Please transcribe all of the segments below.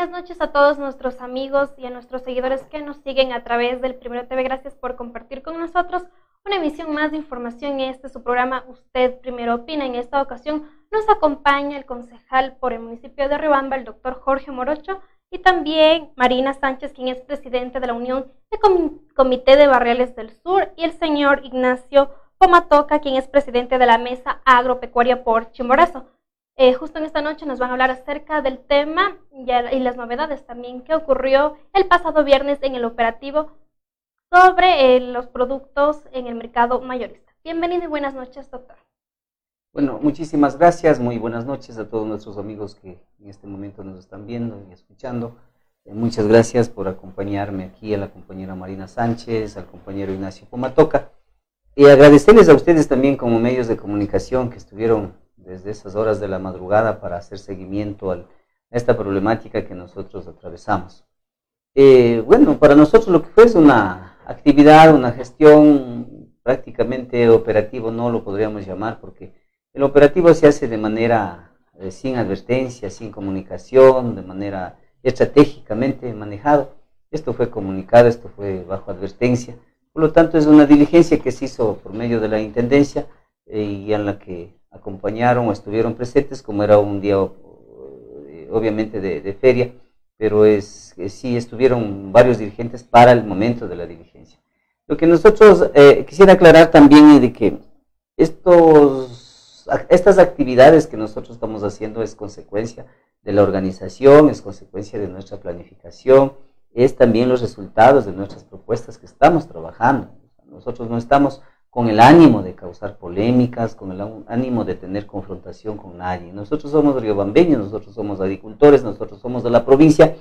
Buenas noches a todos nuestros amigos y a nuestros seguidores que nos siguen a través del Primero TV. Gracias por compartir con nosotros una emisión más de información en este su programa Usted Primero Opina. En esta ocasión nos acompaña el concejal por el municipio de Riobamba, el doctor Jorge Morocho, y también Marina Sánchez, quien es presidente de la Unión de Comité de Barriales del Sur, y el señor Ignacio Pomatoca, quien es presidente de la Mesa Agropecuaria por Chimborazo. Eh, justo en esta noche nos van a hablar acerca del tema y, las novedades también que ocurrió el pasado viernes en el operativo sobre eh, los productos en el mercado mayorista. Bienvenido y buenas noches, doctor. Bueno, muchísimas gracias, muy buenas noches a todos nuestros amigos que en este momento nos están viendo y escuchando. Eh, muchas gracias por acompañarme aquí, a la compañera Marina Sánchez, al compañero Ignacio Pomatoca. Y agradecerles a ustedes también como medios de comunicación que estuvieron desde esas horas de la madrugada para hacer seguimiento a esta problemática que nosotros atravesamos. Eh, bueno, para nosotros lo que fue es una actividad, una gestión prácticamente operativo, no lo podríamos llamar, porque el operativo se hace de manera eh, sin advertencia, sin comunicación, de manera estratégicamente manejado. Esto fue comunicado, esto fue bajo advertencia. Por lo tanto, es una diligencia que se hizo por medio de la Intendencia eh, y en la que acompañaron o estuvieron presentes, como era un día eh, obviamente de, feria, pero es, sí estuvieron varios dirigentes para el momento de la diligencia. Lo que nosotros quisiera aclarar también es que estos estas actividades que nosotros estamos haciendo es consecuencia de la organización, es consecuencia de nuestra planificación, es también los resultados de nuestras propuestas que estamos trabajando. Nosotros no estamos con el ánimo de causar polémicas, con el ánimo de tener confrontación con nadie. Nosotros somos riobambeños, nosotros somos agricultores, nosotros somos de la provincia.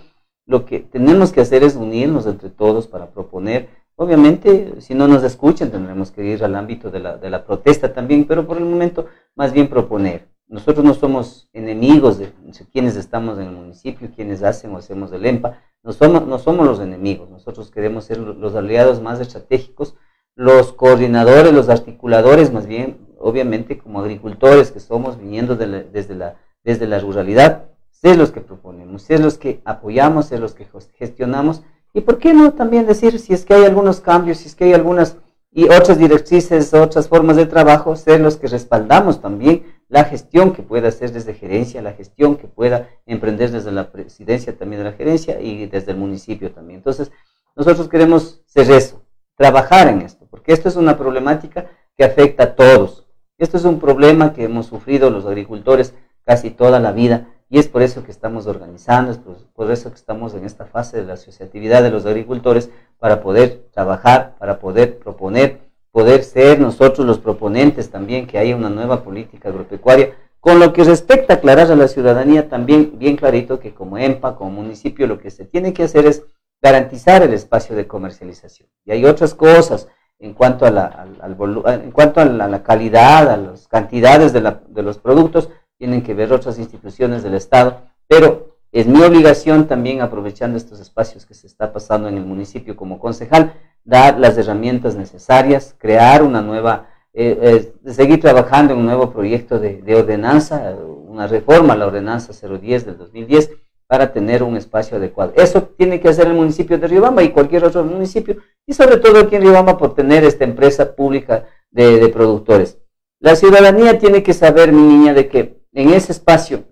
Lo que tenemos que hacer es unirnos entre todos para proponer Obviamente, si no nos escuchan, tendremos que ir al ámbito de la, protesta también, pero por el momento, más bien proponer. Nosotros no somos enemigos de, quienes estamos en el municipio, quienes hacen o hacemos el EMPA, no somos, no somos los enemigos, nosotros queremos ser los aliados más estratégicos, los coordinadores, los articuladores, más bien, obviamente, como agricultores que somos, viniendo desde, la, desde la ruralidad, ser los que proponemos, ser los que apoyamos, ser los que gestionamos y por qué no también decir si es que hay algunos cambios, si es que hay algunas y otras directrices, otras formas de trabajo, ser los que respaldamos también la gestión que pueda hacer desde gerencia, la gestión que pueda emprender desde la presidencia también de la gerencia y desde el municipio también. Entonces, nosotros queremos ser eso, trabajar en esto, porque esto es una problemática que afecta a todos. Esto es un problema que hemos sufrido los agricultores casi toda la vida y es por eso que estamos organizando, es por, eso que estamos en esta fase de la asociatividad de los agricultores para poder trabajar, para poder proponer, poder ser nosotros los proponentes también que haya una nueva política agropecuaria. Con lo que respecta a aclarar a la ciudadanía, también bien clarito que como EMPA, como municipio, lo que se tiene que hacer es garantizar el espacio de comercialización. Y hay otras cosas en cuanto a la, al, en cuanto a la, calidad, a las cantidades de, de los productos, tienen que ver otras instituciones del Estado, pero es mi obligación también, aprovechando estos espacios que se está pasando en el municipio como concejal, dar las herramientas necesarias, crear una nueva, eh, eh, seguir trabajando en un nuevo proyecto de, ordenanza, una reforma a la ordenanza 010 del 2010, para tener un espacio adecuado. Eso tiene que hacer el municipio de Riobamba y cualquier otro municipio, y sobre todo aquí en Riobamba por tener esta empresa pública de, de productores. La ciudadanía tiene que saber, mi niña, de que en ese espacio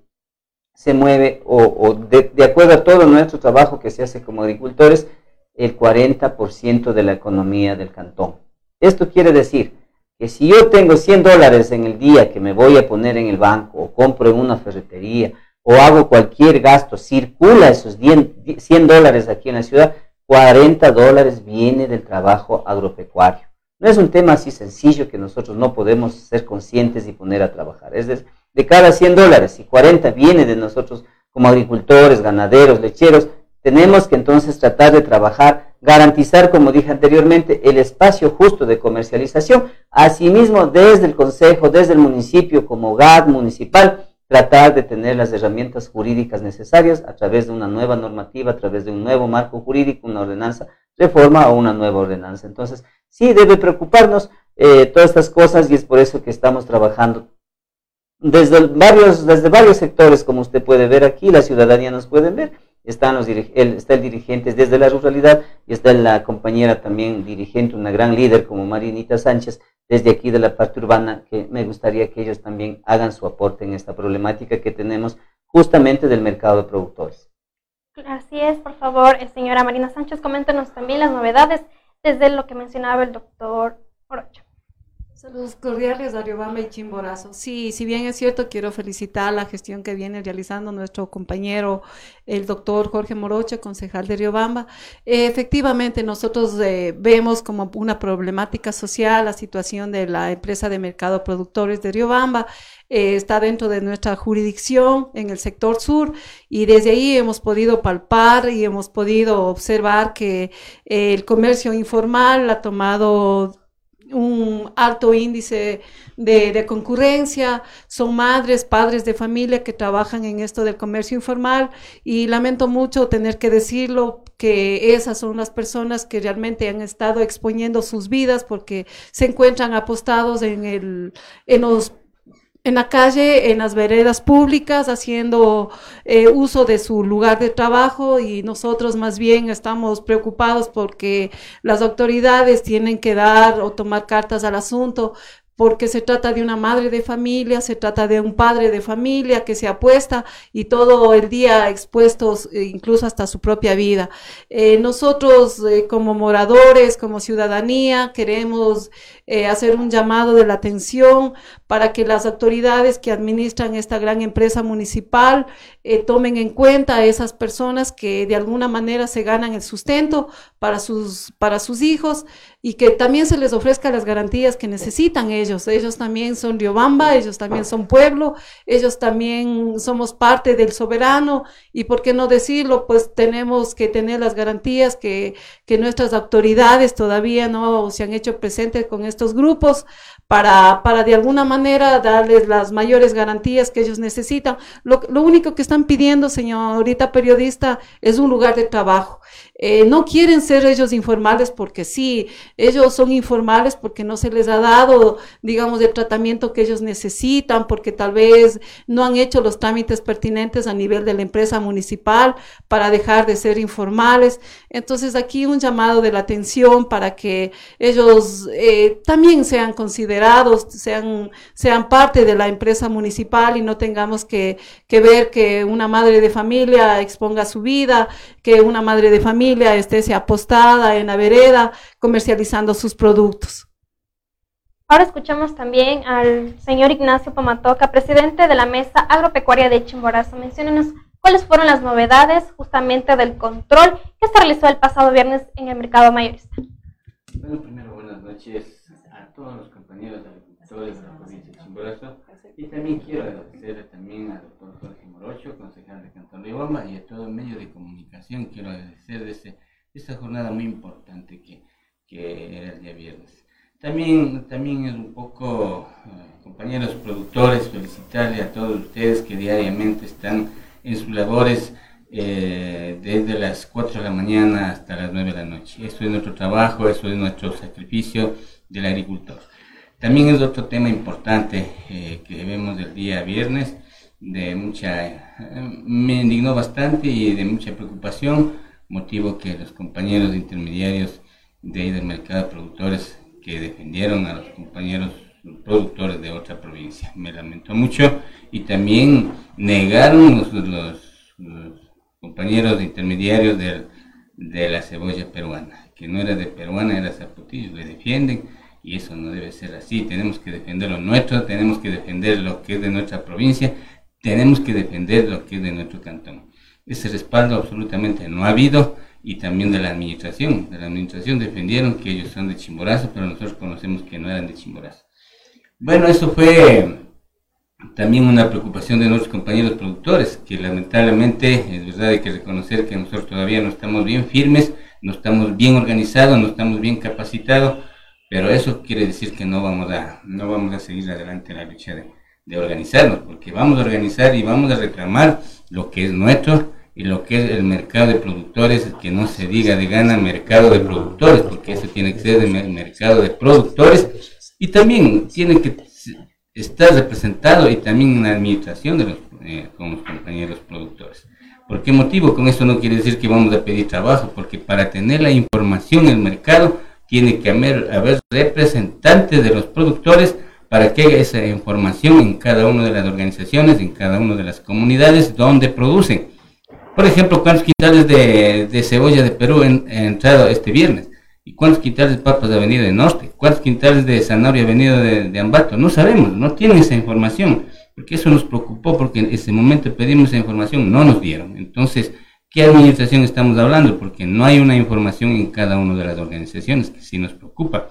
se mueve, o, de, acuerdo a todo nuestro trabajo que se hace como agricultores, el 40% de la economía del cantón. Esto quiere decir que si yo tengo 100 dólares en el día que me voy a poner en el banco, o compro en una ferretería, o hago cualquier gasto, circula esos 100 dólares aquí en la ciudad, 40 dólares viene del trabajo agropecuario. No es un tema así sencillo que nosotros no podemos ser conscientes y poner a trabajar. Es decir, de cada 100 dólares y 40 viene de nosotros como agricultores, ganaderos, lecheros, tenemos que entonces tratar de trabajar, garantizar, como dije anteriormente, el espacio justo de comercialización. Asimismo, desde el Consejo, desde el municipio, como GAD municipal, tratar de tener las herramientas jurídicas necesarias a través de una nueva normativa, a través de un nuevo marco jurídico, una ordenanza, reforma o una nueva ordenanza. Entonces, sí debe preocuparnos eh, todas estas cosas y es por eso que estamos trabajando desde varios, desde varios sectores, como usted puede ver aquí, la ciudadanía nos puede ver, están los el, está el dirigente desde la ruralidad y está la compañera también dirigente, una gran líder como Marinita Sánchez, desde aquí de la parte urbana, que me gustaría que ellos también hagan su aporte en esta problemática que tenemos justamente del mercado de productores. Así es, por favor, eh, señora Marina Sánchez, coméntenos también las novedades desde lo que mencionaba el doctor Orocho. Saludos cordiales a Riobamba y Chimborazo. Sí, si bien es cierto, quiero felicitar la gestión que viene realizando nuestro compañero, el doctor Jorge Morocha, concejal de Riobamba. efectivamente, nosotros eh, vemos como una problemática social la situación de la empresa de mercado productores de Riobamba. Eh, está dentro de nuestra jurisdicción en el sector sur y desde ahí hemos podido palpar y hemos podido observar que eh, el comercio informal ha tomado un alto índice de, concurrencia, son madres, padres de familia que trabajan en esto del comercio informal y lamento mucho tener que decirlo que esas son las personas que realmente han estado exponiendo sus vidas porque se encuentran apostados en, el, en los en la calle, en las veredas públicas, haciendo eh, uso de su lugar de trabajo y nosotros más bien estamos preocupados porque las autoridades tienen que dar o tomar cartas al asunto porque se trata de una madre de familia, se trata de un padre de familia que se apuesta y todo el día expuestos eh, incluso hasta su propia vida. Eh, nosotros como moradores, como ciudadanía, queremos hacer un llamado de la atención para que las autoridades que administran esta gran empresa municipal eh, tomen en cuenta a esas personas que de alguna manera se ganan el sustento para sus, para sus hijos y que también se les ofrezca las garantías que necesitan ellos. Ellos también son Riobamba, ellos también son pueblo, ellos también somos parte del soberano y por qué no decirlo, pues tenemos que tener las garantías que, que nuestras autoridades todavía no se han hecho presentes con estos grupos para, para de alguna manera darles las mayores garantías que ellos necesitan. Lo, lo único que están pidiendo, señorita periodista, es un lugar de trabajo. Eh, no quieren ser ellos informales porque sí, ellos son informales porque no se les ha dado, digamos, el tratamiento que ellos necesitan, porque tal vez no han hecho los trámites pertinentes a nivel de la empresa municipal para dejar de ser informales. Entonces aquí un llamado de la atención para que ellos eh, también sean considerados, sean, sean parte de la empresa municipal y no tengamos que, que ver que una madre de familia exponga su vida, que una madre de familia esté apostada en la vereda comercializando sus productos. Ahora escuchamos también al señor Ignacio Pomatoca, presidente de la Mesa Agropecuaria de Chimborazo. Menciónenos cuáles fueron las novedades justamente del control que se realizó el pasado viernes en el mercado mayorista. Bueno, primero buenas noches a todos los compañeros agricultores de la provincia de Chimborazo y también quiero agradecer también al doctor Jorge Morocho, concejal de Cantón Riobamba y a todo el medio de comunicación. Quiero agradecer de este, esta jornada muy importante que, que, era el día viernes. También, también es un poco, eh, compañeros productores, felicitarle a todos ustedes que diariamente están en sus labores eh, desde las 4 de la mañana hasta las 9 de la noche. Eso es nuestro trabajo, eso es nuestro sacrificio del agricultor. También es otro tema importante eh, que vemos el día viernes, de mucha, me indignó bastante y de mucha preocupación, motivo que los compañeros intermediarios de ahí del mercado de productores que defendieron a los compañeros productores de otra provincia. Me lamentó mucho y también negaron los, compañeros intermediarios de, de, la cebolla peruana, que no era de peruana, era zapotillo, le defienden y eso no debe ser así. Tenemos que defender lo nuestro, tenemos que defender lo que es de nuestra provincia tenemos que defender lo que es de nuestro cantón. Ese respaldo absolutamente no ha habido y también de la administración. De la administración defendieron que ellos son de Chimborazo, pero nosotros conocemos que no eran de Chimborazo. Bueno, eso fue también una preocupación de nuestros compañeros productores, que lamentablemente es verdad hay que reconocer que nosotros todavía no estamos bien firmes, no estamos bien organizados, no estamos bien capacitados, pero eso quiere decir que no vamos a, no vamos a seguir adelante en la lucha de, de organizarnos, porque vamos a organizar y vamos a reclamar lo que es nuestro y lo que es el mercado de productores, que no se diga de gana mercado de productores, porque eso tiene que ser el mercado de productores y también tiene que estar representado y también en la administración de los, eh, con los compañeros productores. ¿Por qué motivo? Con eso no quiere decir que vamos a pedir trabajo, porque para tener la información en el mercado tiene que haber, haber representantes de los productores para que esa información en cada una de las organizaciones, en cada una de las comunidades donde producen. Por ejemplo, ¿cuántos quintales de, cebolla de Perú han, entrado este viernes? ¿Y cuántos quintales de papas ha venido de Norte? ¿Cuántos quintales de zanahoria ha venido de, Ambato? No sabemos, no tienen esa información, porque eso nos preocupó, porque en ese momento pedimos esa información, no nos dieron. Entonces, ¿qué administración estamos hablando? Porque no hay una información en cada una de las organizaciones, que sí nos preocupa.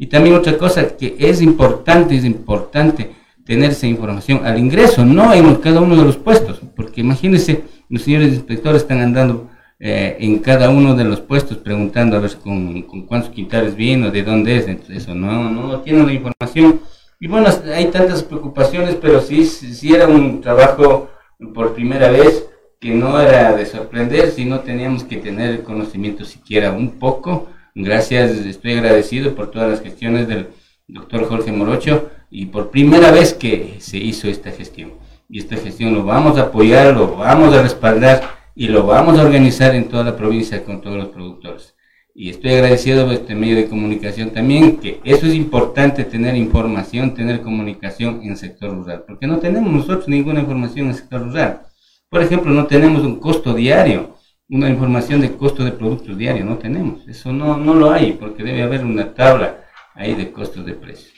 Y también otra cosa que es importante, es importante tener esa información al ingreso, no en cada uno de los puestos, porque imagínense, los señores inspectores están andando eh, en cada uno de los puestos preguntando a ver con, cuántos quintales vino, de dónde es, entonces eso no, no tienen la información. Y bueno, hay tantas preocupaciones, pero sí, sí era un trabajo por primera vez que no era de sorprender, sino teníamos que tener el conocimiento siquiera un poco. Gracias, estoy agradecido por todas las gestiones del doctor Jorge Morocho y por primera vez que se hizo esta gestión y esta gestión lo vamos a apoyar, lo vamos a respaldar y lo vamos a organizar en toda la provincia con todos los productores. Y estoy agradecido por este medio de comunicación también, que eso es importante, tener información, tener comunicación en el sector rural, porque no tenemos nosotros ninguna información en el sector rural. Por ejemplo, no tenemos un costo diario, una información de costo de productos diario, no tenemos. Eso no, no lo hay, porque debe haber una tabla ahí de costos de precios.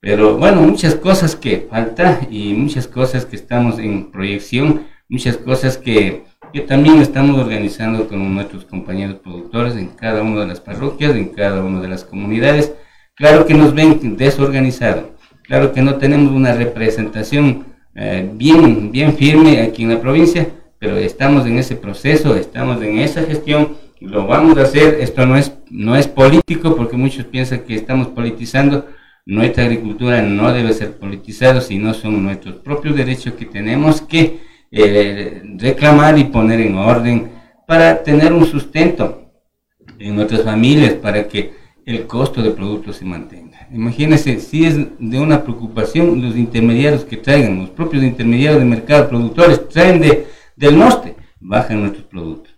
Pero bueno, muchas cosas que falta y muchas cosas que estamos en proyección, muchas cosas que, que también estamos organizando con nuestros compañeros productores en cada una de las parroquias, en cada una de las comunidades. Claro que nos ven desorganizados, claro que no tenemos una representación eh, bien, bien firme aquí en la provincia, pero estamos en ese proceso, estamos en esa gestión, lo vamos a hacer. Esto no es, no es político porque muchos piensan que estamos politizando nuestra agricultura no debe ser politizada, sino son nuestros propios derechos que tenemos que eh, reclamar y poner en orden para tener un sustento en nuestras familias, para que el costo de productos se mantenga. Imagínense, si es de una preocupación los intermediarios que traigan, los propios intermediarios de mercado, productores, traen de, del norte, bajan nuestros productos.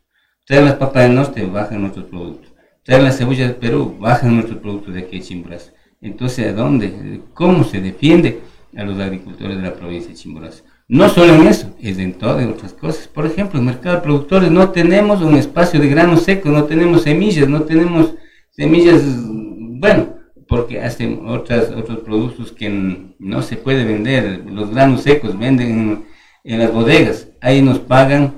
Traen las papas del norte, bajan nuestros productos. Traen las cebollas de Perú, bajan nuestros productos de aquí de Chimborazo. Entonces, ¿a dónde? ¿Cómo se defiende a los agricultores de la provincia de Chimborazo? No solo en eso, es en todas otras cosas. Por ejemplo, en mercado de productores no tenemos un espacio de grano seco, no tenemos semillas, no tenemos semillas, bueno, porque hacen otras, otros productos que no se puede vender. Los granos secos venden en, las bodegas. Ahí nos pagan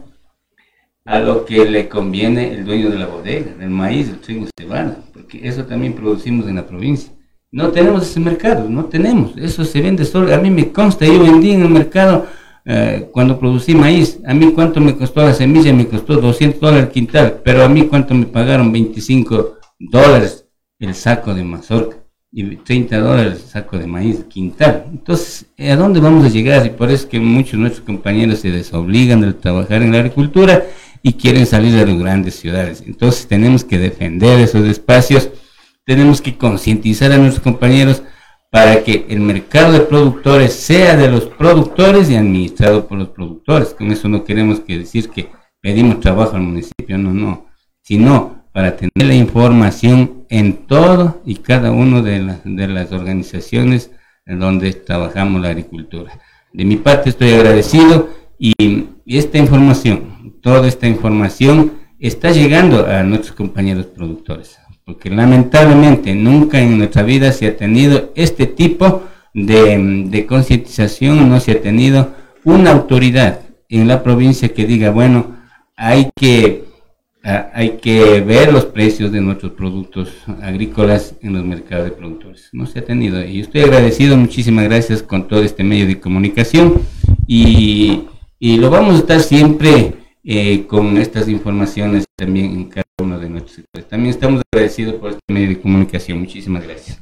a lo que le conviene el dueño de la bodega, el maíz, el trigo, cebada, porque eso también producimos en la provincia. No tenemos ese mercado, no tenemos. Eso se vende solo. A mí me consta, yo vendí en el mercado eh, cuando producí maíz. A mí cuánto me costó la semilla, me costó 200 dólares el quintal. Pero a mí cuánto me pagaron 25 dólares el saco de mazorca y 30 dólares el saco de maíz quintal. Entonces, ¿a dónde vamos a llegar? Y por eso es que muchos de nuestros compañeros se desobligan de trabajar en la agricultura y quieren salir de las grandes ciudades. Entonces tenemos que defender esos espacios tenemos que concientizar a nuestros compañeros para que el mercado de productores sea de los productores y administrado por los productores. Con eso no queremos que decir que pedimos trabajo al municipio, no, no, sino para tener la información en todo y cada una de, de las organizaciones en donde trabajamos la agricultura. De mi parte estoy agradecido y esta información, toda esta información está llegando a nuestros compañeros productores porque lamentablemente nunca en nuestra vida se ha tenido este tipo de, concientización, no se ha tenido una autoridad en la provincia que diga, bueno, hay que, ah, hay que ver los precios de nuestros productos agrícolas en los mercados de productores. No se ha tenido. Y estoy agradecido, muchísimas gracias con todo este medio de comunicación. Y, y lo vamos a estar siempre eh, con estas informaciones también en cada uno de nuestros sectores. También estamos agradecidos por este medio de comunicación. Muchísimas gracias.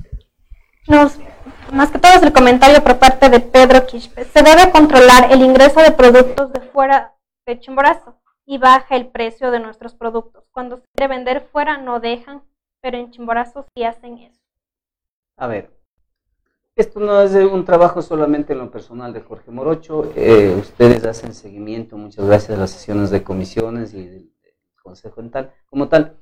Más que todo es el comentario por parte de Pedro Quispe. Se debe controlar el ingreso de productos de fuera de Chimborazo y baja el precio de nuestros productos. Cuando se quiere vender fuera no dejan, pero en Chimborazo sí hacen eso. A ver, esto no es un trabajo solamente en lo personal de Jorge Morocho. Eh, ustedes hacen seguimiento, muchas gracias a las sesiones de comisiones y del Consejo en tal, como tal.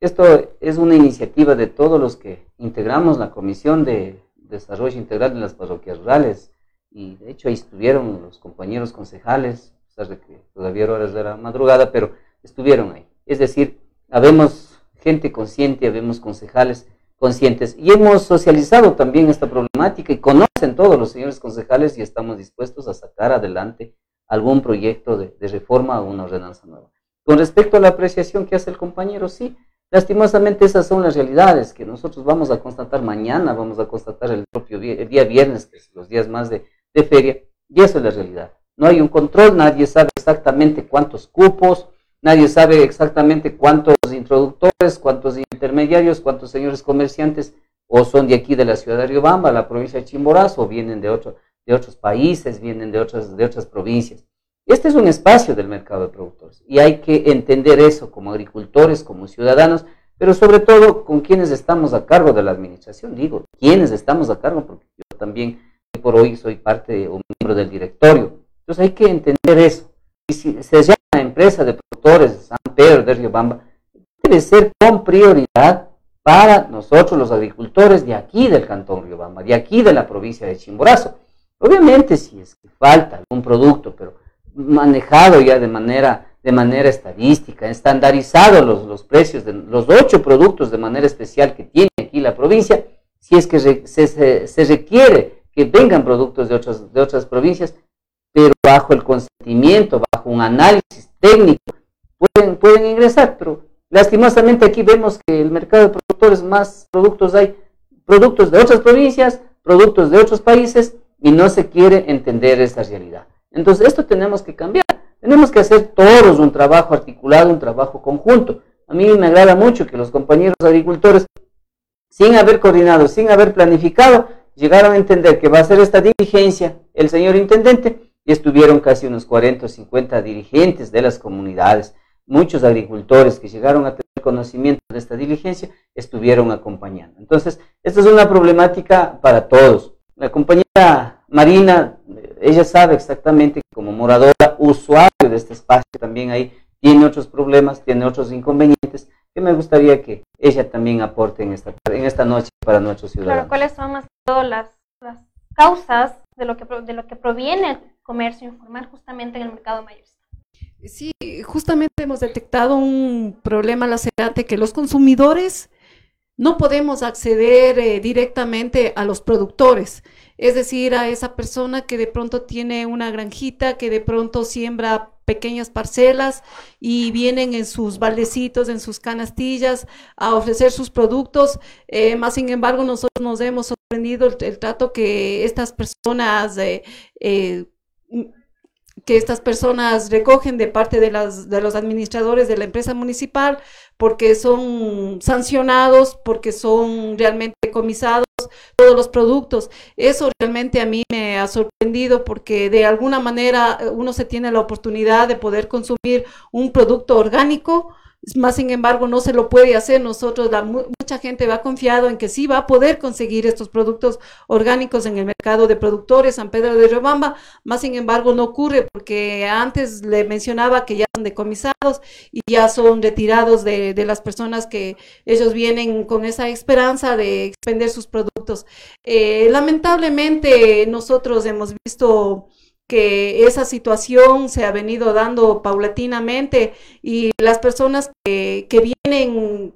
Esto es una iniciativa de todos los que integramos la Comisión de Desarrollo Integral de las Parroquias Rurales. Y de hecho ahí estuvieron los compañeros concejales, de que todavía horas de la madrugada, pero estuvieron ahí. Es decir, habemos gente consciente, habemos concejales conscientes. Y hemos socializado también esta problemática y conocen todos los señores concejales y estamos dispuestos a sacar adelante algún proyecto de, reforma o una ordenanza nueva. Con respecto a la apreciación que hace el compañero, sí, lastimosamente esas son las realidades que nosotros vamos a constatar mañana, vamos a constatar el propio día, el día viernes, que es los días más de, de feria, y eso es la realidad. No hay un control, nadie sabe exactamente cuántos cupos, Nadie sabe exactamente cuántos introductores, cuántos intermediarios, cuántos señores comerciantes o son de aquí de la ciudad de Riobamba, la provincia de Chimborazo, o vienen de, otro, de otros países, vienen de otras, de otras provincias. Este es un espacio del mercado de productores y hay que entender eso como agricultores, como ciudadanos, pero sobre todo con quienes estamos a cargo de la administración. Digo, quienes estamos a cargo, porque yo también por hoy soy parte o miembro del directorio. Entonces hay que entender eso. Y si se llama empresa de productores de San Pedro de Riobamba, debe ser con prioridad para nosotros los agricultores de aquí del Cantón Riobamba, de aquí de la provincia de Chimborazo. Obviamente si es que falta algún producto, pero manejado ya de manera, de manera estadística, estandarizado los, precios de los ocho productos de manera especial que tiene aquí la provincia, si es que se, se requiere que vengan productos de otras, de otras provincias, pero bajo el consentimiento, bajo un análisis técnico, pueden, pueden ingresar, pero lastimosamente aquí vemos que el mercado de productores más productos hay, productos de otras provincias, productos de otros países, y no se quiere entender esa realidad. Entonces, esto tenemos que cambiar. Tenemos que hacer todos un trabajo articulado, un trabajo conjunto. A mí me agrada mucho que los compañeros agricultores, sin haber coordinado, sin haber planificado, llegaron a entender que va a ser esta diligencia el señor intendente y estuvieron casi unos 40 o 50 dirigentes de las comunidades, muchos agricultores que llegaron a tener conocimiento de esta diligencia, estuvieron acompañando. Entonces, esta es una problemática para todos. La compañera Marina, ella sabe exactamente que como moradora, usuario de este espacio, también ahí tiene otros problemas, tiene otros inconvenientes, que me gustaría que ella también aporte en esta, en esta noche para nuestros ciudadanos. Claro, ¿cuáles son más todas las, las causas de lo, que, de lo que proviene comercio informal justamente en el mercado mayorista. Sí, justamente hemos detectado un problema lacerante que los consumidores no podemos acceder eh, directamente a los productores, es decir, a esa persona que de pronto tiene una granjita, que de pronto siembra pequeñas parcelas y vienen en sus baldecitos, en sus canastillas a ofrecer sus productos. Eh, más sin embargo, nosotros nos hemos sorprendido el, trato que estas personas eh, que estas personas recogen de parte de, las, de los administradores de la empresa municipal porque son sancionados, porque son realmente comisados todos los productos. Eso realmente a mí me ha sorprendido porque de alguna manera uno se tiene la oportunidad de poder consumir un producto orgánico más sin embargo, no se lo puede hacer. Nosotros, la, mucha gente va confiado en que sí va a poder conseguir estos productos orgánicos en el mercado de productores San Pedro de Riobamba. Más sin embargo, no ocurre porque antes le mencionaba que ya son decomisados y ya son retirados de, de las personas que ellos vienen con esa esperanza de expender sus productos. Eh, lamentablemente, nosotros hemos visto que esa situación se ha venido dando paulatinamente y las personas que, que vienen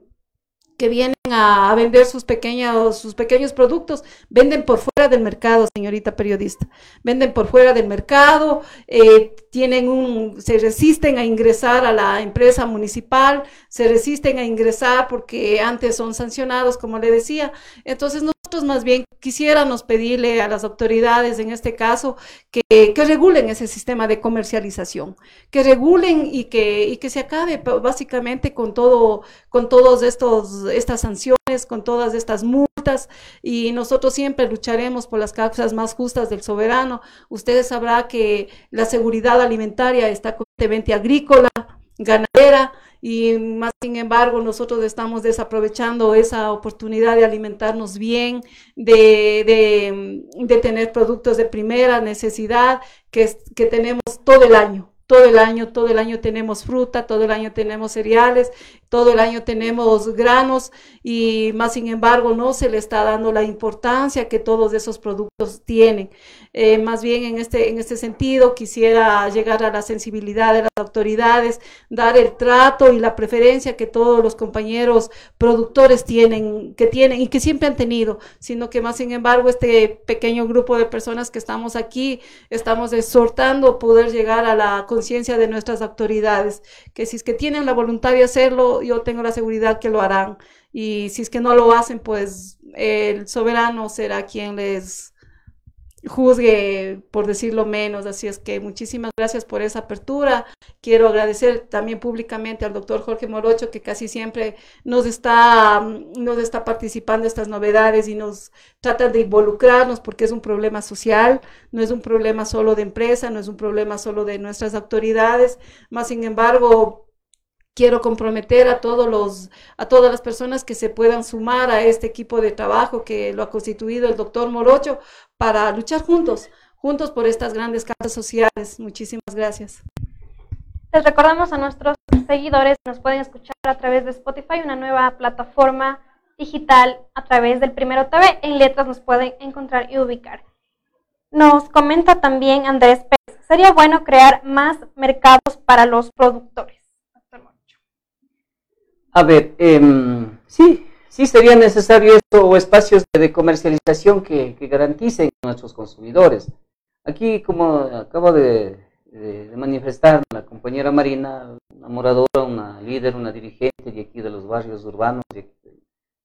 que vienen a, vender sus pequeños, sus pequeños productos, venden por fuera del mercado, señorita periodista. Venden por fuera del mercado, eh, tienen un, se resisten a ingresar a la empresa municipal, se resisten a ingresar porque antes son sancionados, como le decía. Entonces nosotros más bien quisiéramos pedirle a las autoridades, en este caso, que, que regulen ese sistema de comercialización, que regulen y que, y que se acabe básicamente con todo, con todos estos estas sanciones, con todas estas multas y nosotros siempre lucharemos por las causas más justas del soberano. Ustedes sabrán que la seguridad alimentaria está completamente agrícola, ganadera y más sin embargo nosotros estamos desaprovechando esa oportunidad de alimentarnos bien, de, de, de tener productos de primera necesidad que, que tenemos todo el año todo el año, todo el año tenemos fruta, todo el año tenemos cereales, todo el año tenemos granos y más sin embargo no se le está dando la importancia que todos esos productos tienen. Eh, más bien en este, en este sentido quisiera llegar a la sensibilidad de las autoridades, dar el trato y la preferencia que todos los compañeros productores tienen, que tienen y que siempre han tenido, sino que más sin embargo este pequeño grupo de personas que estamos aquí estamos exhortando poder llegar a la conciencia de nuestras autoridades, que si es que tienen la voluntad de hacerlo, yo tengo la seguridad que lo harán. Y si es que no lo hacen, pues el soberano será quien les juzgue, por decirlo menos. Así es que muchísimas gracias por esa apertura. Quiero agradecer también públicamente al doctor Jorge Morocho, que casi siempre nos está, nos está participando en estas novedades y nos trata de involucrarnos porque es un problema social, no es un problema solo de empresa, no es un problema solo de nuestras autoridades. Más sin embargo, quiero comprometer a todos los a todas las personas que se puedan sumar a este equipo de trabajo que lo ha constituido el doctor Morocho para luchar juntos, juntos por estas grandes causas sociales. Muchísimas gracias. Les recordamos a nuestros seguidores nos pueden escuchar a través de Spotify, una nueva plataforma digital a través del Primero TV. En letras nos pueden encontrar y ubicar. Nos comenta también Andrés Pérez, sería bueno crear más mercados para los productores. A ver, em, sí, sí sería necesario esto o espacios de comercialización que, garanticen a nuestros consumidores. Aquí, como acabo de, manifestar la compañera Marina, una moradora, una líder, una dirigente de aquí de los barrios urbanos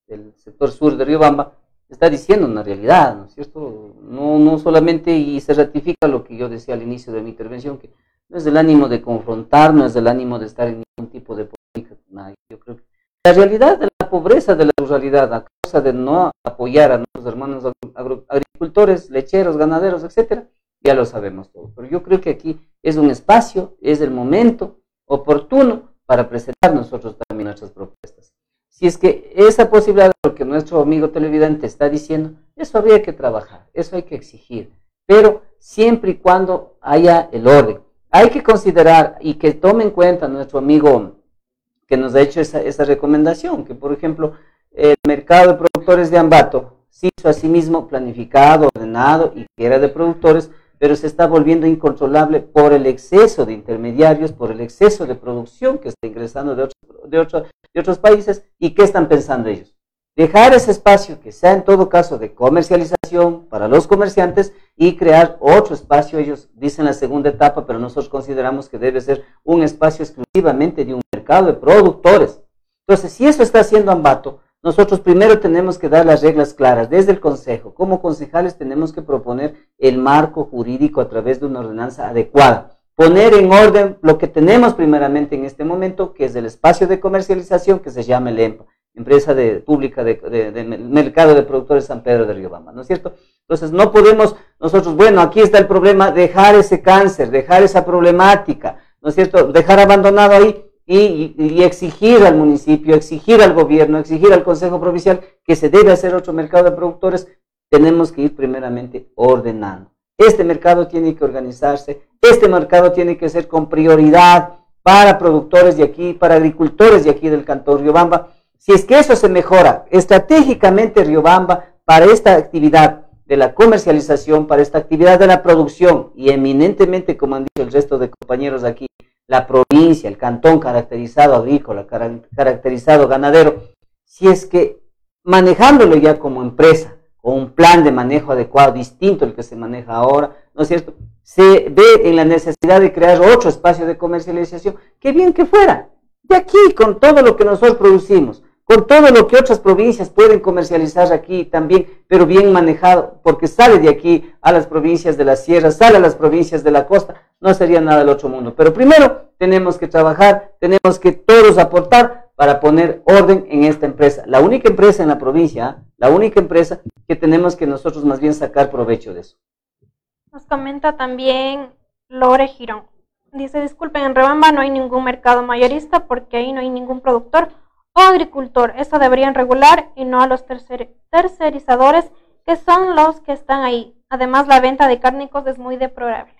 del sector sur de Riobamba, está diciendo una realidad, ¿no es cierto? No, no solamente, y se ratifica lo que yo decía al inicio de mi intervención, que no es el ánimo de confrontar, no es el ánimo de estar en ningún tipo de yo creo que la realidad de la pobreza de la ruralidad a causa de no apoyar a nuestros hermanos agricultores, lecheros, ganaderos, etcétera, ya lo sabemos todo. Pero yo creo que aquí es un espacio, es el momento oportuno para presentar nosotros también nuestras propuestas. Si es que esa posibilidad, lo que nuestro amigo televidente está diciendo, eso habría que trabajar, eso hay que exigir, pero siempre y cuando haya el orden. Hay que considerar y que tome en cuenta nuestro amigo que nos ha hecho esa, esa recomendación, que por ejemplo el mercado de productores de Ambato se hizo a sí mismo planificado, ordenado y que era de productores, pero se está volviendo incontrolable por el exceso de intermediarios, por el exceso de producción que está ingresando de otros, de de otros países y qué están pensando ellos dejar ese espacio que sea en todo caso de comercialización para los comerciantes y crear otro espacio, ellos dicen la segunda etapa, pero nosotros consideramos que debe ser un espacio exclusivamente de un mercado de productores. Entonces, si eso está haciendo Ambato, nosotros primero tenemos que dar las reglas claras desde el Consejo. Como concejales tenemos que proponer el marco jurídico a través de una ordenanza adecuada. Poner en orden lo que tenemos primeramente en este momento, que es el espacio de comercialización que se llama el EMPA empresa de, pública de, mercado de productores San Pedro de Riobamba, ¿no es cierto? Entonces no podemos nosotros, bueno, aquí está el problema, dejar ese cáncer, dejar esa problemática, ¿no es cierto? Dejar abandonado ahí y, exigir al municipio, exigir al gobierno, exigir al Consejo Provincial que se debe hacer otro mercado de productores, tenemos que ir primeramente ordenando. Este mercado tiene que organizarse, este mercado tiene que ser con prioridad para productores de aquí, para agricultores de aquí del Cantón Riobamba, si es que eso se mejora estratégicamente Riobamba para esta actividad de la comercialización, para esta actividad de la producción y eminentemente, como han dicho el resto de compañeros aquí, la provincia, el cantón caracterizado agrícola, caracterizado ganadero, si es que manejándolo ya como empresa, con un plan de manejo adecuado, distinto al que se maneja ahora, ¿no es cierto? Se ve en la necesidad de crear otro espacio de comercialización, qué bien que fuera, de aquí, con todo lo que nosotros producimos, con todo lo que otras provincias pueden comercializar aquí también, pero bien manejado, porque sale de aquí a las provincias de la sierra, sale a las provincias de la costa, no sería nada del otro mundo. Pero primero tenemos que trabajar, tenemos que todos aportar para poner orden en esta empresa. La única empresa en la provincia, ¿ah? la única empresa que tenemos que nosotros más bien sacar provecho de eso. Nos comenta también Lore Girón. Dice, disculpen, en Rebamba no hay ningún mercado mayorista porque ahí no hay ningún productor o agricultor. Eso deberían regular y no a los tercerizadores que son los que están ahí. Además, la venta de cárnicos es muy deplorable.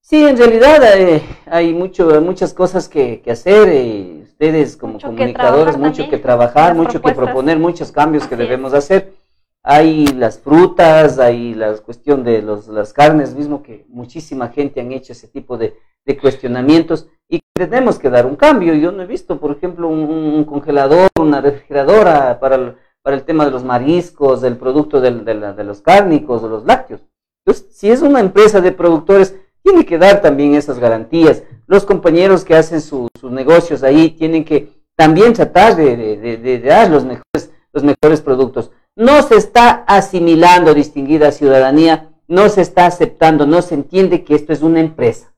Sí, en realidad eh, hay mucho, muchas cosas que, hacer. y ustedes como comunicadores, mucho que trabajar, mucho que proponer, muchos cambios que debemos hacer. Hay las frutas, hay la cuestión de los, las carnes, mismo que muchísima gente han hecho ese tipo de, de cuestionamientos y tenemos que dar un cambio. Yo no he visto, por ejemplo, un, congelador, una refrigeradora para el, para el tema de los mariscos, del producto de, de, los cárnicos, de los lácteos. Entonces, si es una empresa de productores, tiene que dar también esas garantías. Los compañeros que hacen sus negocios ahí tienen que también tratar de, dar los mejores, los mejores productos. No se está asimilando distinguida ciudadanía, no se está aceptando, no se entiende que esto es una empresa.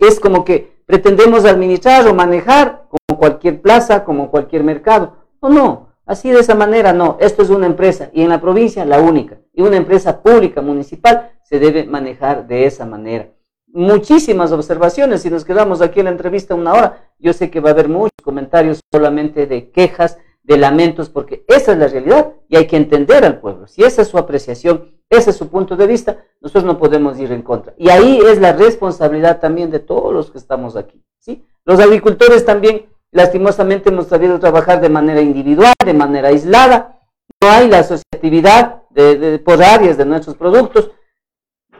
Es como que pretendemos administrar o manejar como cualquier plaza, como cualquier mercado. No, no, así de esa manera no. Esto es una empresa y en la provincia la única. Y una empresa pública municipal se debe manejar de esa manera. Muchísimas observaciones. Si nos quedamos aquí en la entrevista una hora, yo sé que va a haber muchos comentarios solamente de quejas, de lamentos, porque esa es la realidad y hay que entender al pueblo. Si esa es su apreciación, ese es su punto de vista, nosotros no podemos ir en contra. Y ahí es la responsabilidad también de todos los que estamos aquí. ¿sí? Los agricultores también, lastimosamente, hemos sabido trabajar de manera individual, de manera aislada. No hay la asociatividad de, por áreas de nuestros productos.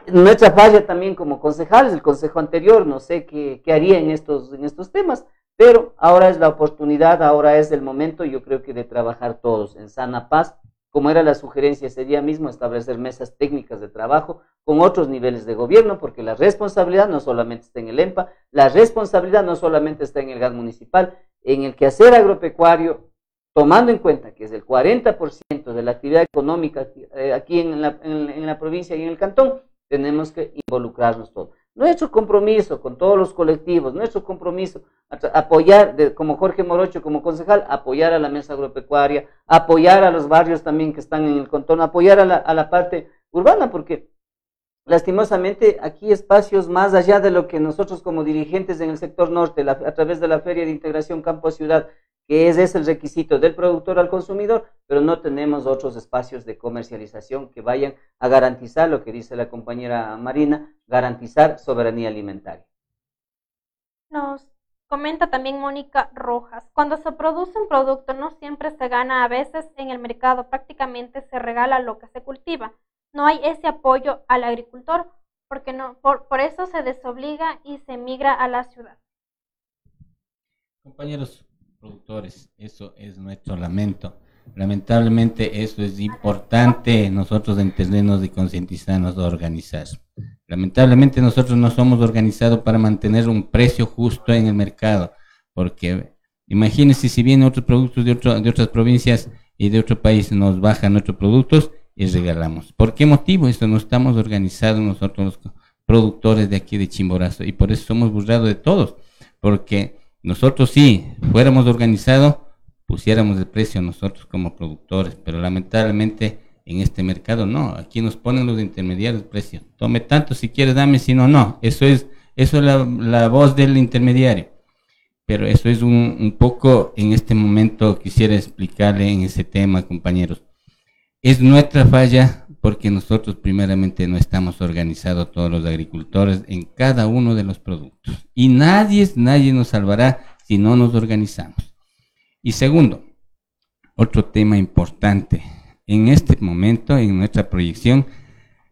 Nuestra falla también como concejales, el consejo anterior, no sé qué, qué haría en estos, en estos temas, pero ahora es la oportunidad, ahora es el momento, yo creo que de trabajar todos en sana paz como era la sugerencia ese día mismo, establecer mesas técnicas de trabajo con otros niveles de gobierno, porque la responsabilidad no solamente está en el EMPA, la responsabilidad no solamente está en el gas municipal, en el quehacer agropecuario, tomando en cuenta que es el 40% de la actividad económica eh, aquí en la provincia y en el cantón, tenemos que involucrarnos todos. Nuestro compromiso con todos los colectivos, nuestro compromiso, apoyar, como Jorge Morocho, como concejal, apoyar a la mesa agropecuaria, apoyar a los barrios también que están en el contorno, apoyar a la, a la parte urbana, porque lastimosamente aquí espacios más allá de lo que nosotros como dirigentes en el sector norte, a través de la Feria de Integración Campo-Ciudad, que ese es el requisito del productor al consumidor, pero no tenemos otros espacios de comercialización que vayan a garantizar lo que dice la compañera Marina, garantizar soberanía alimentaria. Nos comenta también Mónica Rojas, cuando se produce un producto no siempre se gana, a veces en el mercado prácticamente se regala lo que se cultiva. No hay ese apoyo al agricultor porque no, por, por eso se desobliga y se migra a la ciudad. Compañeros, productores. Eso es nuestro lamento. Lamentablemente eso es importante nosotros entendernos y concientizarnos de organizar. Lamentablemente nosotros no somos organizados para mantener un precio justo en el mercado, porque imagínense si vienen otros productos de, de otras provincias y de otro país nos bajan nuestros productos y regalamos. ¿Por qué motivo? Esto no estamos organizados nosotros los productores de aquí de Chimborazo y por eso somos burlados de todos, porque nosotros sí, fuéramos organizados, pusiéramos el precio nosotros como productores, pero lamentablemente en este mercado no, aquí nos ponen los intermediarios el precio. Tome tanto si quieres, dame, si no, no. Eso es, eso es la, voz del intermediario. Pero eso es un, un poco, en este momento quisiera explicarle en ese tema, compañeros. Es nuestra falla porque nosotros primeramente no estamos organizados todos los agricultores en cada uno de los productos. Y nadie, nadie nos salvará si no nos organizamos. Y segundo, otro tema importante. En este momento, en nuestra proyección,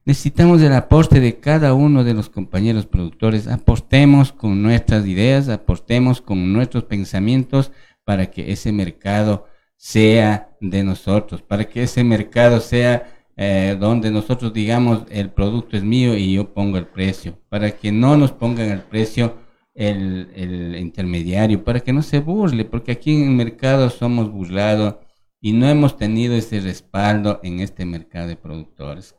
necesitamos el aporte de cada uno de los compañeros productores. Aportemos con nuestras ideas, aportemos con nuestros pensamientos para que ese mercado sea de nosotros, para que ese mercado sea eh, donde nosotros digamos el producto es mío y yo pongo el precio, para que no nos pongan el precio el, el intermediario, para que no se burle, porque aquí en el mercado somos burlados y no hemos tenido ese respaldo en este mercado de productores.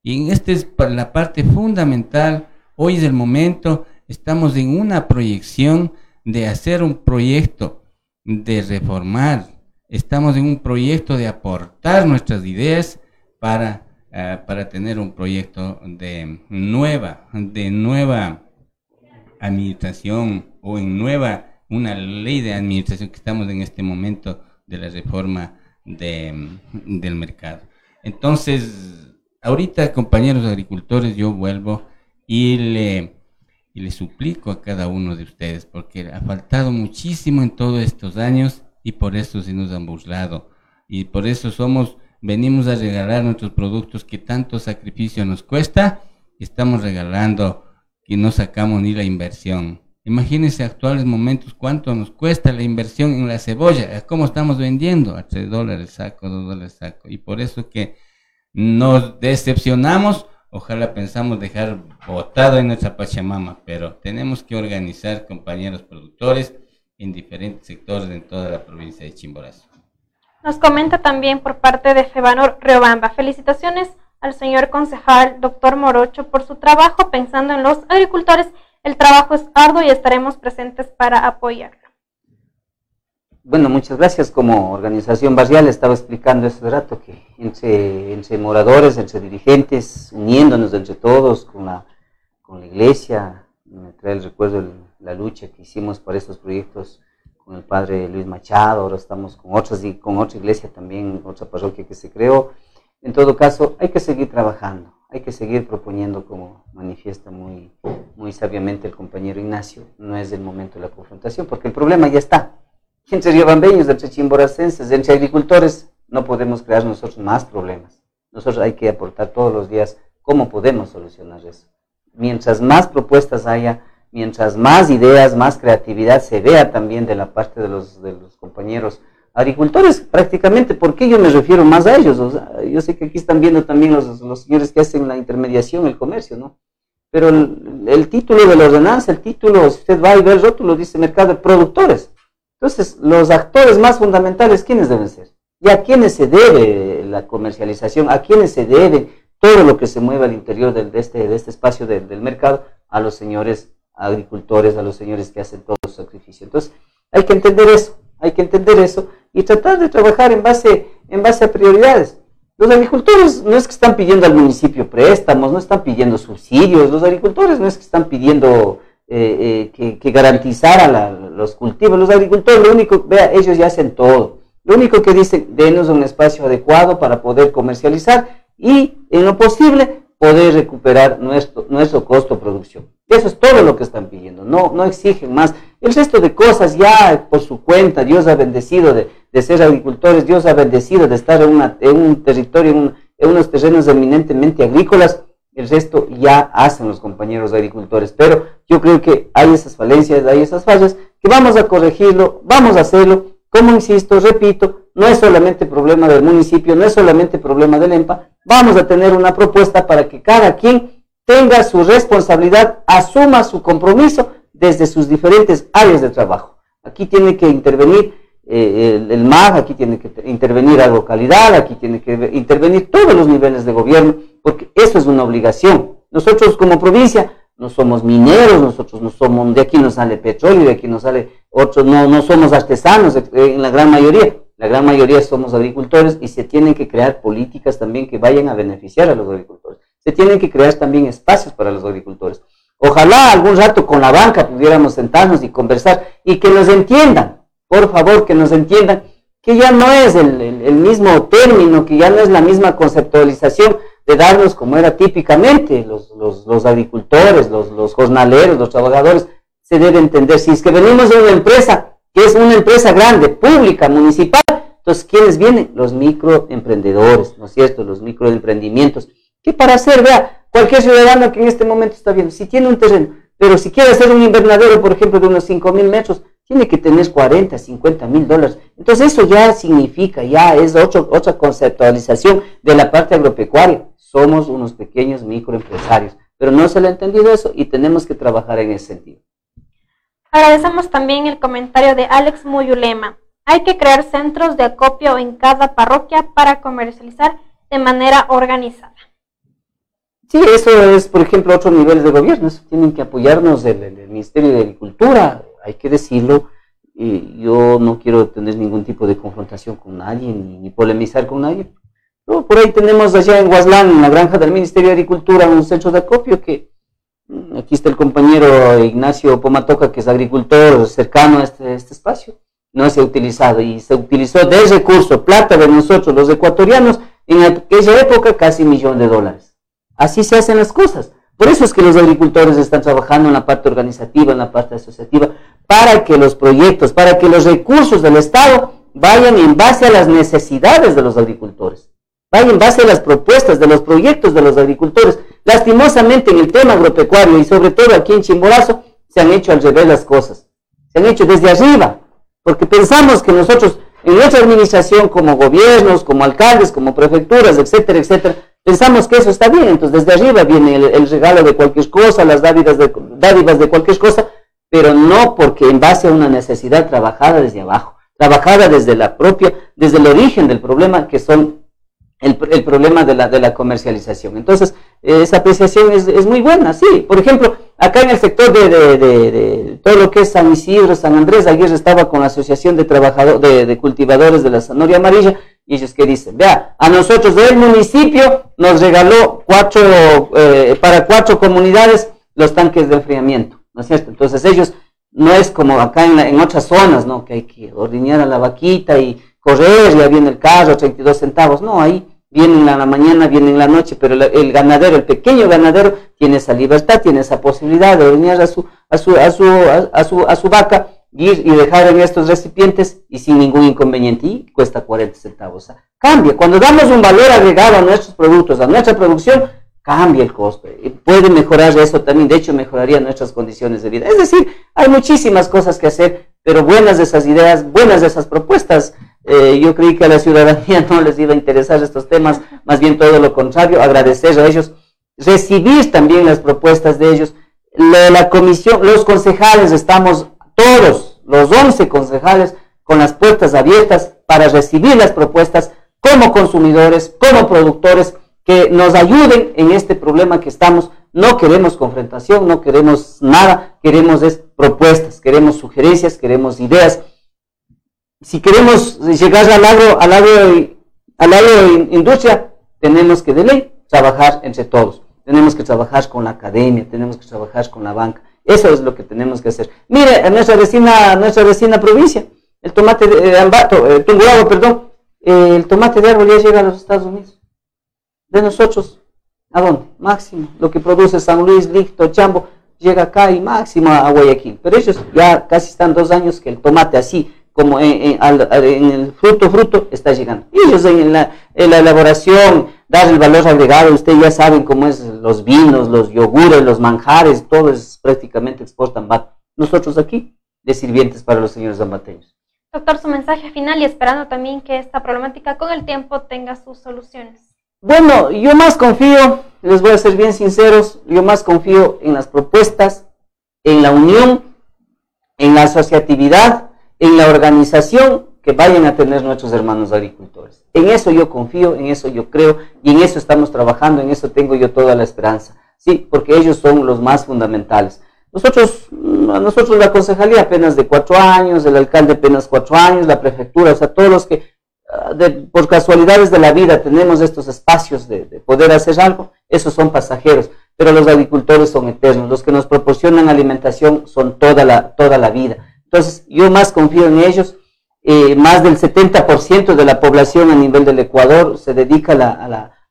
Y en esta es la parte fundamental, hoy es el momento, estamos en una proyección de hacer un proyecto de reformar, estamos en un proyecto de aportar nuestras ideas para, eh, para tener un proyecto de nueva, de nueva administración o en nueva, una ley de administración que estamos en este momento de la reforma de, del mercado. Entonces, ahorita compañeros agricultores, yo vuelvo y le, y le suplico a cada uno de ustedes, porque ha faltado muchísimo en todos estos años y por eso se nos han burlado. Y por eso somos venimos a regalar nuestros productos que tanto sacrificio nos cuesta, estamos regalando y no sacamos ni la inversión. Imagínense actuales momentos cuánto nos cuesta la inversión en la cebolla, cómo estamos vendiendo a 3 dólares saco, 2 dólares saco. Y por eso que nos decepcionamos, ojalá pensamos dejar botado en nuestra Pachamama, pero tenemos que organizar compañeros productores en diferentes sectores en toda la provincia de Chimborazo. Nos comenta también por parte de Febanor Riobamba. Felicitaciones al señor concejal, doctor Morocho, por su trabajo pensando en los agricultores. El trabajo es arduo y estaremos presentes para apoyarlo. Bueno, muchas gracias. Como organización barrial estaba explicando hace rato que entre, entre moradores, entre dirigentes, uniéndonos entre todos con la, con la iglesia, me trae el recuerdo de la lucha que hicimos para estos proyectos con el padre Luis Machado, ahora estamos con otras y con otra iglesia también, otra parroquia que se creó. En todo caso, hay que seguir trabajando, hay que seguir proponiendo, como manifiesta muy, muy sabiamente el compañero Ignacio, no es el momento de la confrontación, porque el problema ya está. Entre riobambeños, entre chimboracenses, entre agricultores, no podemos crear nosotros más problemas. Nosotros hay que aportar todos los días cómo podemos solucionar eso. Mientras más propuestas haya, mientras más ideas, más creatividad se vea también de la parte de los, de los compañeros agricultores, prácticamente, ¿por qué yo me refiero más a ellos? yo sé que aquí están viendo también los, los, señores que hacen la intermediación, el comercio, ¿no? Pero el, título de la ordenanza, el título, si usted va y ve el rótulo, dice mercado de productores. Entonces, los actores más fundamentales, ¿quiénes deben ser? ¿Y a quiénes se debe la comercialización? ¿A quiénes se debe todo lo que se mueve al interior de, este, de este espacio del mercado? A los señores agricultores, a los señores que hacen todo su sacrificio. Entonces, hay que entender eso, hay que entender eso y tratar de trabajar en base, en base a prioridades. Los agricultores no es que están pidiendo al municipio préstamos, no están pidiendo subsidios, los agricultores no es que están pidiendo eh, eh, que, garantizaran los cultivos, los agricultores lo único, vea, ellos ya hacen todo. Lo único que dicen, denos un espacio adecuado para poder comercializar y en lo posible poder recuperar nuestro, nuestro costo de producción. Eso es todo lo que están pidiendo, no, no exigen más. El resto de cosas ya por su cuenta, Dios ha bendecido de, de ser agricultores, Dios ha bendecido de estar en, una, en un territorio, en, en, unos terrenos eminentemente agrícolas, el resto ya hacen los compañeros agricultores. Pero yo creo que hay esas falencias, hay esas fallas, que vamos a corregirlo, vamos a hacerlo. Como insisto, repito, no es solamente problema del municipio, no es solamente problema del EMPA, vamos a tener una propuesta para que cada quien tenga su responsabilidad, asuma su compromiso desde sus diferentes áreas de trabajo. Aquí tiene que intervenir eh, el, MAG, aquí tiene que intervenir la localidad, aquí tiene que intervenir todos los niveles de gobierno, porque eso es una obligación. Nosotros como provincia no somos mineros, nosotros no somos, de aquí no sale petróleo, de aquí no sale otro, no, no somos artesanos en la gran mayoría. La gran mayoría somos agricultores y se tienen que crear políticas también que vayan a beneficiar a los agricultores. Se tienen que crear también espacios para los agricultores. Ojalá algún rato con la banca pudiéramos sentarnos y conversar y que nos entiendan, por favor, que nos entiendan que ya no es el, mismo término, que ya no es la misma conceptualización de darnos como era típicamente los, los, agricultores, los, los jornaleros, los trabajadores, se debe entender. Si es que venimos de una empresa que es una empresa grande, pública, municipal. Entonces, ¿quiénes vienen? Los microemprendedores, ¿no es cierto? Los microemprendimientos. ¿Qué para hacer? Vea, cualquier ciudadano que en este momento está viendo, si tiene un terreno, pero si quiere hacer un invernadero, por ejemplo, de unos 5 mil metros, tiene que tener 40, 50 mil dólares. Entonces eso ya significa, ya es otro, otra conceptualización de la parte agropecuaria. Somos unos pequeños microempresarios, pero no se le ha entendido eso y tenemos que trabajar en ese sentido. Agradecemos también el comentario de Alex Muyulema. Hay que crear centros de acopio en cada parroquia para comercializar de manera organizada. Sí, eso es, por ejemplo, otro nivel de gobierno. tienen que apoyarnos el, Ministerio de Agricultura, hay que decirlo. Y yo no quiero tener ningún tipo de confrontación con nadie, ni, polemizar con nadie. Pero por ahí tenemos allá en Huaslán, en la granja del Ministerio de Agricultura, un centro de acopio que aquí está el compañero Ignacio Pomatoca, que es agricultor cercano a este, este espacio. No se ha utilizado y se utilizó de recurso, plata de nosotros, los ecuatorianos, en aquella época casi un millón de dólares. Así se hacen las cosas. Por eso es que los agricultores están trabajando en la parte organizativa, en la parte asociativa, para que los proyectos, para que los recursos del Estado vayan en base a las necesidades de los agricultores, vayan en base a las propuestas de los proyectos de los agricultores. Lastimosamente en el tema agropecuario y sobre todo aquí en Chimborazo se han hecho al revés las cosas, se han hecho desde arriba, porque pensamos que nosotros en nuestra administración como gobiernos, como alcaldes, como prefecturas, etcétera, etcétera, pensamos que eso está bien, entonces desde arriba viene el, regalo de cualquier cosa, las dádivas de, dádivas de cualquier cosa, pero no porque en base a una necesidad trabajada desde abajo, trabajada desde la propia, desde el origen del problema, que son el, problema de la, de la comercialización. Entonces, esa apreciación es, muy buena, sí. Por ejemplo, acá en el sector de, todo lo que es San Isidro, San Andrés, ayer estaba con la Asociación de, trabajadores, de, Cultivadores de la Zanahoria Amarilla, y ellos que dicen, vea, a nosotros del municipio nos regaló cuatro, eh, para cuatro comunidades los tanques de enfriamiento, ¿no es cierto? Entonces ellos, no es como acá en, en otras zonas, ¿no? Que hay que ordeñar a la vaquita y correr, ya viene el carro, 32 centavos, no, ahí vienen en la mañana, vienen en la noche, pero el, ganadero, el pequeño ganadero, tiene esa libertad, tiene esa posibilidad de ordeñar a su, a su, a su, a su, a su vaca y dejar en estos recipientes y sin ningún inconveniente y cuesta 40 centavos. Cambia. Cuando damos un valor agregado a nuestros productos, a nuestra producción, cambia el costo. Puede mejorar eso también, de hecho mejoraría nuestras condiciones de vida. Es decir, hay muchísimas cosas que hacer, pero buenas de esas ideas, buenas de esas propuestas. Eh, yo creí que a la ciudadanía no les iba a interesar estos temas, más bien todo lo contrario, agradecer a ellos, recibir también las propuestas de ellos. la comisión, los concejales estamos todos, los 11 concejales, con las puertas abiertas para recibir las propuestas como consumidores, como productores, que nos ayuden en este problema que estamos. No queremos confrontación, no queremos nada, queremos es propuestas, queremos sugerencias, queremos ideas. Si queremos llegar al agro, al agro, al agro industria, tenemos que de ley trabajar entre todos. Tenemos que trabajar con la academia, tenemos que trabajar con la banca. Eso es lo que tenemos que hacer. Mire, en nuestra vecina, nuestra vecina provincia, el tomate de Ambato, eh, perdón, el tomate de árbol ya llega a los Estados Unidos. De nosotros, ¿a dónde? Máximo. Lo que produce San Luis, Licto, Chambo, llega acá y máximo a Guayaquil. Pero ellos ya casi están dos años que el tomate así, como en, el fruto, fruto, está llegando. Ellos en la, en la elaboración, dar el valor agregado. Ustedes ya saben cómo es los vinos, los yogures, los manjares, todo es prácticamente exportan VAT. Nosotros aquí, de sirvientes para los señores zambateños. Doctor, su mensaje final y esperando también que esta problemática con el tiempo tenga sus soluciones. Bueno, yo más confío, les voy a ser bien sinceros, yo más confío en las propuestas, en la unión, en la asociatividad, en la organización que vayan a tener nuestros hermanos agricultores. En eso yo confío, en eso yo creo y en eso estamos trabajando, en eso tengo yo toda la esperanza. Sí, porque ellos son los más fundamentales. Nosotros, mm, a nosotros la concejalía apenas de cuatro años, el alcalde apenas cuatro años, la prefectura, o sea, todos los que ah, por casualidades de la vida tenemos estos espacios de, de, poder hacer algo, esos son pasajeros, pero los agricultores son eternos, los que nos proporcionan alimentación son toda la, toda la vida. Entonces, yo más confío en ellos eh, más del 70% de la población a nivel del Ecuador se dedica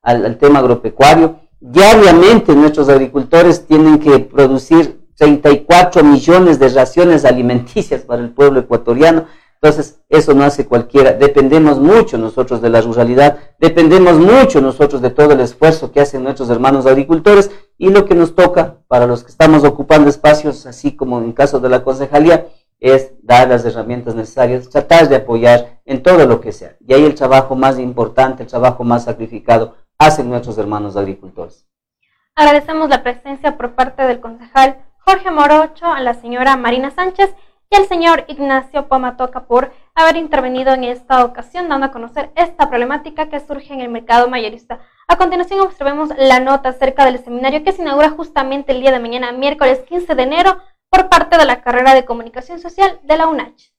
al, tema agropecuario. Diariamente nuestros agricultores tienen que producir 34 millones de raciones alimenticias para el pueblo ecuatoriano. Entonces, eso no hace cualquiera. Dependemos mucho nosotros de la ruralidad, dependemos mucho nosotros de todo el esfuerzo que hacen nuestros hermanos agricultores y lo que nos toca para los que estamos ocupando espacios, así como en caso de la concejalía, es dar las herramientas necesarias, tratar de apoyar en todo lo que sea. Y ahí el trabajo más importante, el trabajo más sacrificado, hacen nuestros hermanos agricultores. Agradecemos la presencia por parte del concejal Jorge Morocho, a la señora Marina Sánchez y al señor Ignacio Pomatoca por haber intervenido en esta ocasión, dando a conocer esta problemática que surge en el mercado mayorista. A continuación observemos la nota acerca del seminario que se inaugura justamente el día de mañana, miércoles 15 de enero, por parte de la carrera de Comunicación Social de la UNACH.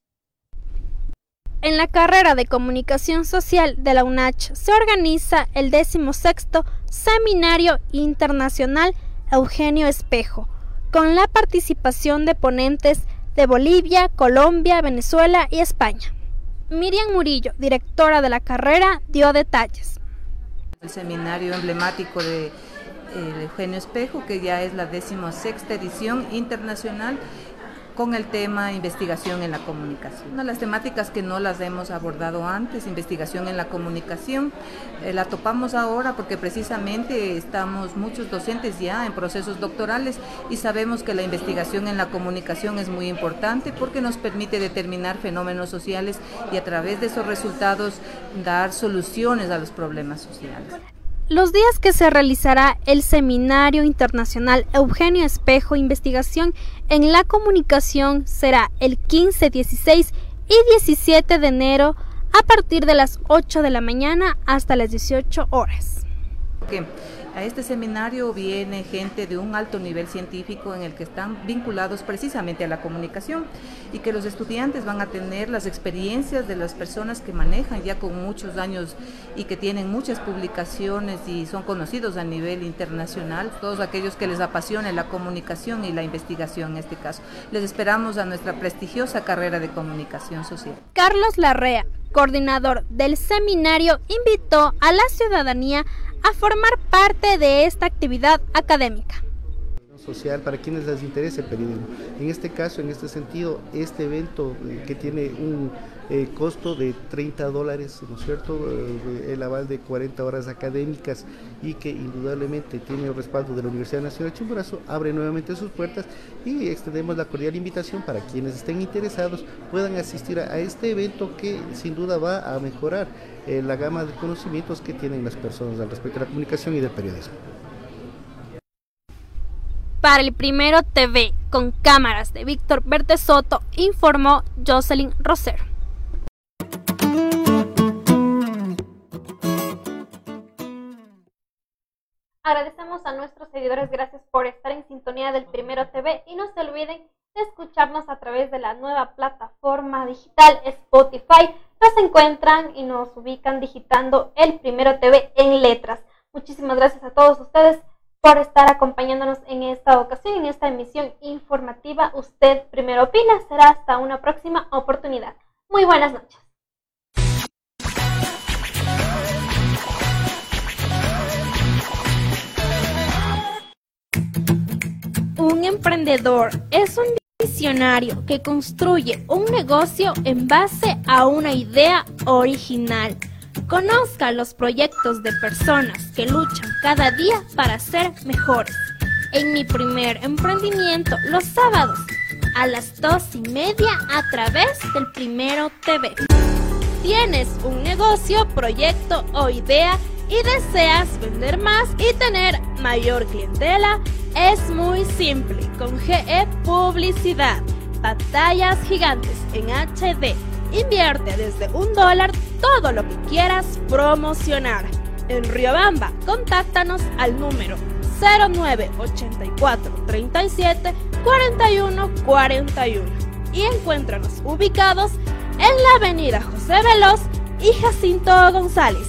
En la carrera de Comunicación Social de la UNACH se organiza el 16 Seminario Internacional Eugenio Espejo, con la participación de ponentes de Bolivia, Colombia, Venezuela y España. Miriam Murillo, directora de la carrera, dio detalles. El seminario emblemático de Eugenio Espejo, que ya es la decimosexta edición internacional con el tema investigación en la comunicación. Una de las temáticas que no las hemos abordado antes, investigación en la comunicación, eh, la topamos ahora porque precisamente estamos muchos docentes ya en procesos doctorales y sabemos que la investigación en la comunicación es muy importante porque nos permite determinar fenómenos sociales y a través de esos resultados dar soluciones a los problemas sociales. Los días que se realizará el Seminario Internacional Eugenio Espejo Investigación en la Comunicación será el 15, 16 y 17 de enero a partir de las 8 de la mañana hasta las 18 horas. A este seminario viene gente de un alto nivel científico en el que están vinculados precisamente a la comunicación y que los estudiantes van a tener las experiencias de las personas que manejan ya con muchos años y que tienen muchas publicaciones y son conocidos a nivel internacional, todos aquellos que les apasione la comunicación y la investigación en este caso. Les esperamos a nuestra prestigiosa carrera de comunicación social. Carlos Larrea, coordinador del seminario, invitó a la ciudadanía formar parte de esta actividad académica social para quienes les interese el periodismo. En este caso, en este sentido, este evento eh, que tiene un eh, costo de 30 dólares, ¿no es cierto?, eh, el aval de 40 horas académicas y que indudablemente tiene el respaldo de la Universidad Nacional de Chimborazo, abre nuevamente sus puertas y extendemos la cordial invitación para quienes estén interesados puedan asistir a, este evento que sin duda va a mejorar la gama de conocimientos que tienen las personas al respecto de la comunicación y del periodismo. Para el Primero TV, con cámaras de Víctor Verte Soto, informó Jocelyn Roser. Agradecemos a nuestros seguidores, gracias por estar en sintonía del Primero TV y no se olviden de escucharnos a través de la nueva plataforma digital Spotify. Nos encuentran y nos ubican digitando el Primero TV en letras. Muchísimas gracias a todos ustedes por estar acompañándonos en esta ocasión, en esta emisión informativa. Usted primero opina, será hasta una próxima oportunidad. Muy buenas noches. Emprendedor es un visionario que construye un negocio en base a una idea original Conozca los proyectos de personas que luchan cada día para ser mejores. En mi primer emprendimiento, los sábados, a las dos y media a través del Primero TV. ¿Tienes un negocio, proyecto o idea y deseas vender más y tener mayor clientela? Es muy simple con GE Publicidad. Batallas gigantes en HD Invierte desde un dólar todo lo que quieras promocionar. En Riobamba, contáctanos al número 0984 37 41 41 y encuéntranos ubicados en la avenida José Veloz y Jacinto González,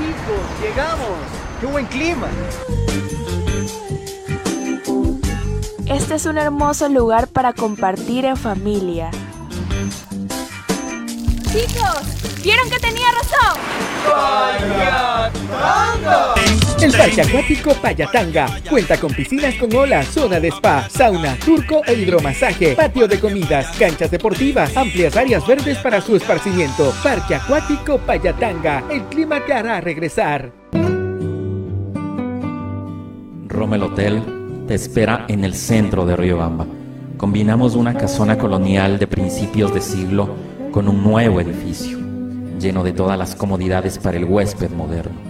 Chicos, llegamos. ¡Qué buen clima! Este es un hermoso lugar para compartir en familia. Chicos, ¿vieron que tenía razón? El Parque Acuático Payatanga cuenta con piscinas con olas, zona de spa, sauna, turco e hidromasaje, patio de comidas, canchas deportivas, amplias áreas verdes para su esparcimiento. Parque Acuático Payatanga, el clima te hará regresar. Rommel Hotel te espera en el centro de Riobamba. Combinamos una casona colonial de principios de siglo con un nuevo edificio, lleno de todas las comodidades para el huésped moderno.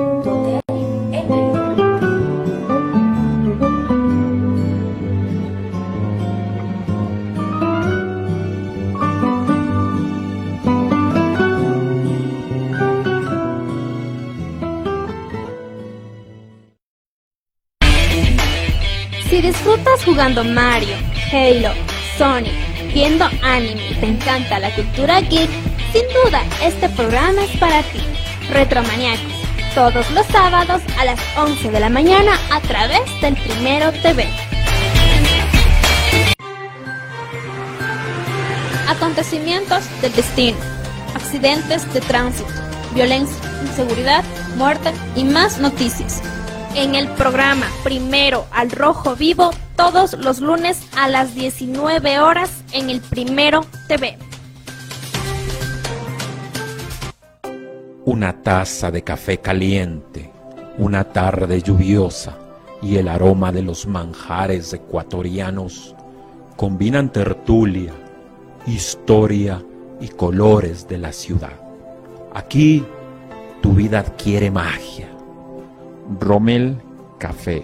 jugando Mario, Halo, Sonic, viendo anime y te encanta la cultura geek, sin duda este programa es para ti. Retromaniacos, todos los sábados a las 11 de la mañana a través del Primero TV. Acontecimientos del destino, accidentes de tránsito, violencia, inseguridad, muerte y más noticias. En el programa Primero al Rojo Vivo, todos los lunes a las 19 horas en el Primero TV. Una taza de café caliente, una tarde lluviosa y el aroma de los manjares ecuatorianos combinan tertulia, historia y colores de la ciudad. Aquí tu vida adquiere magia. Rommel Café,